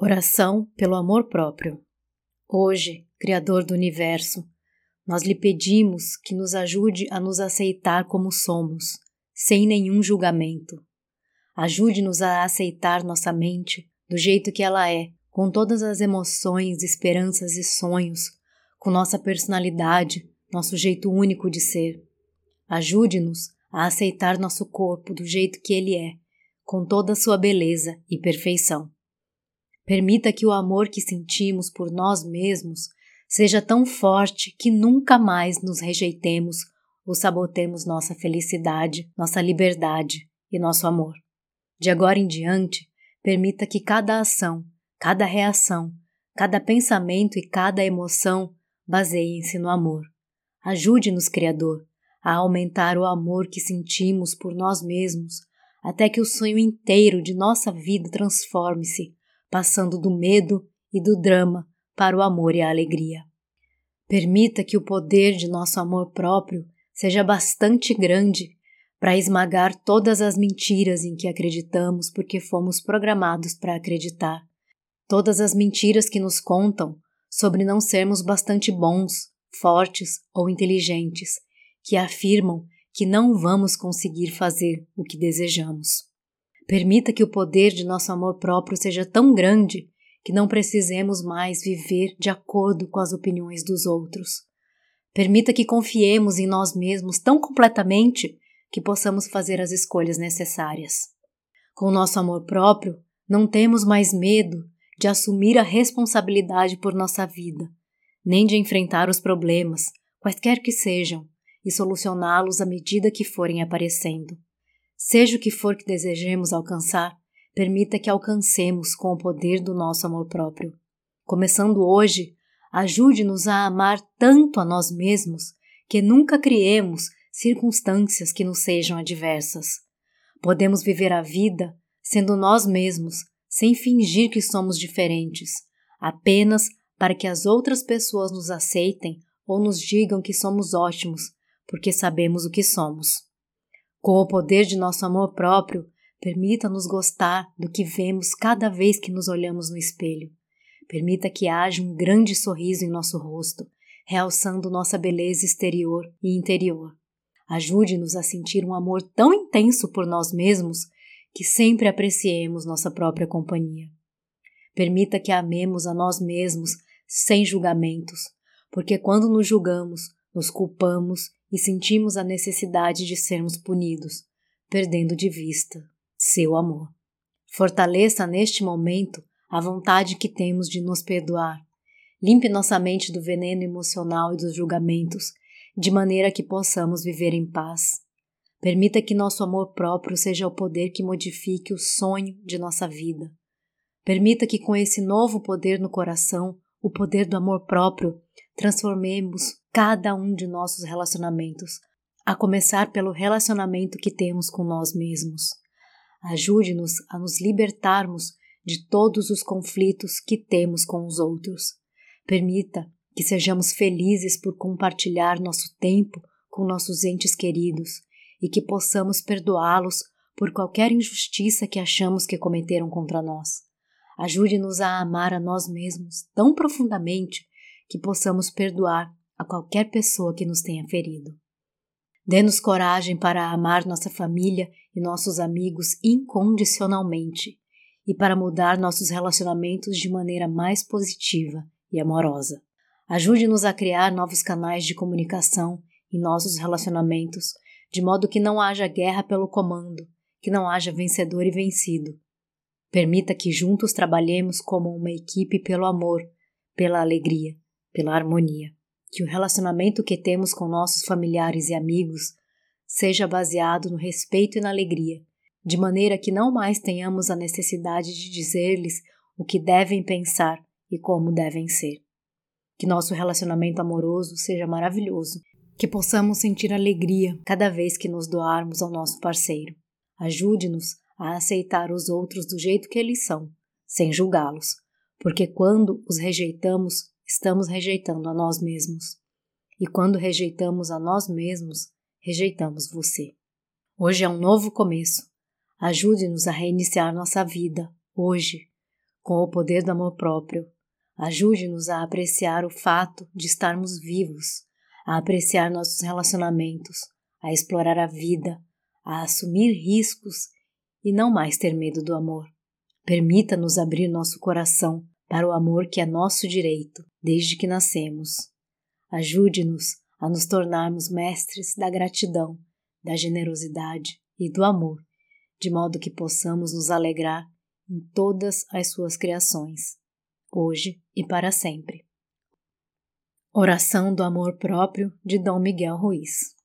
Oração pelo amor próprio. Hoje, Criador do Universo, nós lhe pedimos que nos ajude a nos aceitar como somos, sem nenhum julgamento. Ajude-nos a aceitar nossa mente do jeito que ela é, com todas as emoções, esperanças e sonhos, com nossa personalidade, nosso jeito único de ser. Ajude-nos a aceitar nosso corpo do jeito que ele é, com toda a sua beleza e perfeição. Permita que o amor que sentimos por nós mesmos seja tão forte que nunca mais nos rejeitemos ou sabotemos nossa felicidade, nossa liberdade e nosso amor. De agora em diante, permita que cada ação, cada reação, cada pensamento e cada emoção baseiem-se no amor. Ajude-nos, Criador, a aumentar o amor que sentimos por nós mesmos, até que o sonho inteiro de nossa vida transforme-se passando do medo e do drama para o amor e a alegria. Permita que o poder de nosso amor próprio seja bastante grande para esmagar todas as mentiras em que acreditamos porque fomos programados para acreditar. Todas as mentiras que nos contam sobre não sermos bastante bons, fortes ou inteligentes, que afirmam que não vamos conseguir fazer o que desejamos. Permita que o poder de nosso amor próprio seja tão grande que não precisemos mais viver de acordo com as opiniões dos outros. Permita que confiemos em nós mesmos tão completamente que possamos fazer as escolhas necessárias. Com o nosso amor próprio, não temos mais medo de assumir a responsabilidade por nossa vida, nem de enfrentar os problemas, quaisquer que sejam, e solucioná-los à medida que forem aparecendo. Seja o que for que desejemos alcançar, permita que alcancemos com o poder do nosso amor próprio. Começando hoje, ajude-nos a amar tanto a nós mesmos que nunca criemos circunstâncias que nos sejam adversas. Podemos viver a vida sendo nós mesmos, sem fingir que somos diferentes, apenas para que as outras pessoas nos aceitem ou nos digam que somos ótimos, porque sabemos o que somos. Com o poder de nosso amor próprio, permita-nos gostar do que vemos cada vez que nos olhamos no espelho. Permita que haja um grande sorriso em nosso rosto, realçando nossa beleza exterior e interior. Ajude-nos a sentir um amor tão intenso por nós mesmos que sempre apreciemos nossa própria companhia. Permita que amemos a nós mesmos sem julgamentos, porque quando nos julgamos, nos culpamos e sentimos a necessidade de sermos punidos, perdendo de vista seu amor. Fortaleça neste momento a vontade que temos de nos perdoar. Limpe nossa mente do veneno emocional e dos julgamentos, de maneira que possamos viver em paz. Permita que nosso amor próprio seja o poder que modifique o sonho de nossa vida. Permita que, com esse novo poder no coração, o poder do amor próprio, transformemos cada um de nossos relacionamentos, a começar pelo relacionamento que temos com nós mesmos. Ajude-nos a nos libertarmos de todos os conflitos que temos com os outros. Permita que sejamos felizes por compartilhar nosso tempo com nossos entes queridos e que possamos perdoá-los por qualquer injustiça que achamos que cometeram contra nós. Ajude-nos a amar a nós mesmos tão profundamente que possamos perdoar a qualquer pessoa que nos tenha ferido. Dê-nos coragem para amar nossa família e nossos amigos incondicionalmente e para mudar nossos relacionamentos de maneira mais positiva e amorosa. Ajude-nos a criar novos canais de comunicação em nossos relacionamentos, de modo que não haja guerra pelo comando, que não haja vencedor e vencido. Permita que juntos trabalhemos como uma equipe pelo amor, pela alegria, pela harmonia que o relacionamento que temos com nossos familiares e amigos seja baseado no respeito e na alegria, de maneira que não mais tenhamos a necessidade de dizer-lhes o que devem pensar e como devem ser. Que nosso relacionamento amoroso seja maravilhoso, que possamos sentir alegria cada vez que nos doarmos ao nosso parceiro. Ajude-nos a aceitar os outros do jeito que eles são, sem julgá-los, porque quando os rejeitamos, estamos rejeitando a nós mesmos. E quando rejeitamos a nós mesmos, rejeitamos você. Hoje é um novo começo. Ajude-nos a reiniciar nossa vida, hoje, com o poder do amor próprio, ajude-nos a apreciar o fato de estarmos vivos, a apreciar nossos relacionamentos, a explorar a vida, a assumir riscos e não mais ter medo do amor. Permita-nos abrir nosso coração para o amor que é nosso direito desde que nascemos. Ajude-nos a nos tornarmos mestres da gratidão, da generosidade e do amor, de modo que possamos nos alegrar em todas as suas criações, hoje e para sempre. Oração do Amor Próprio de Dom Miguel Ruiz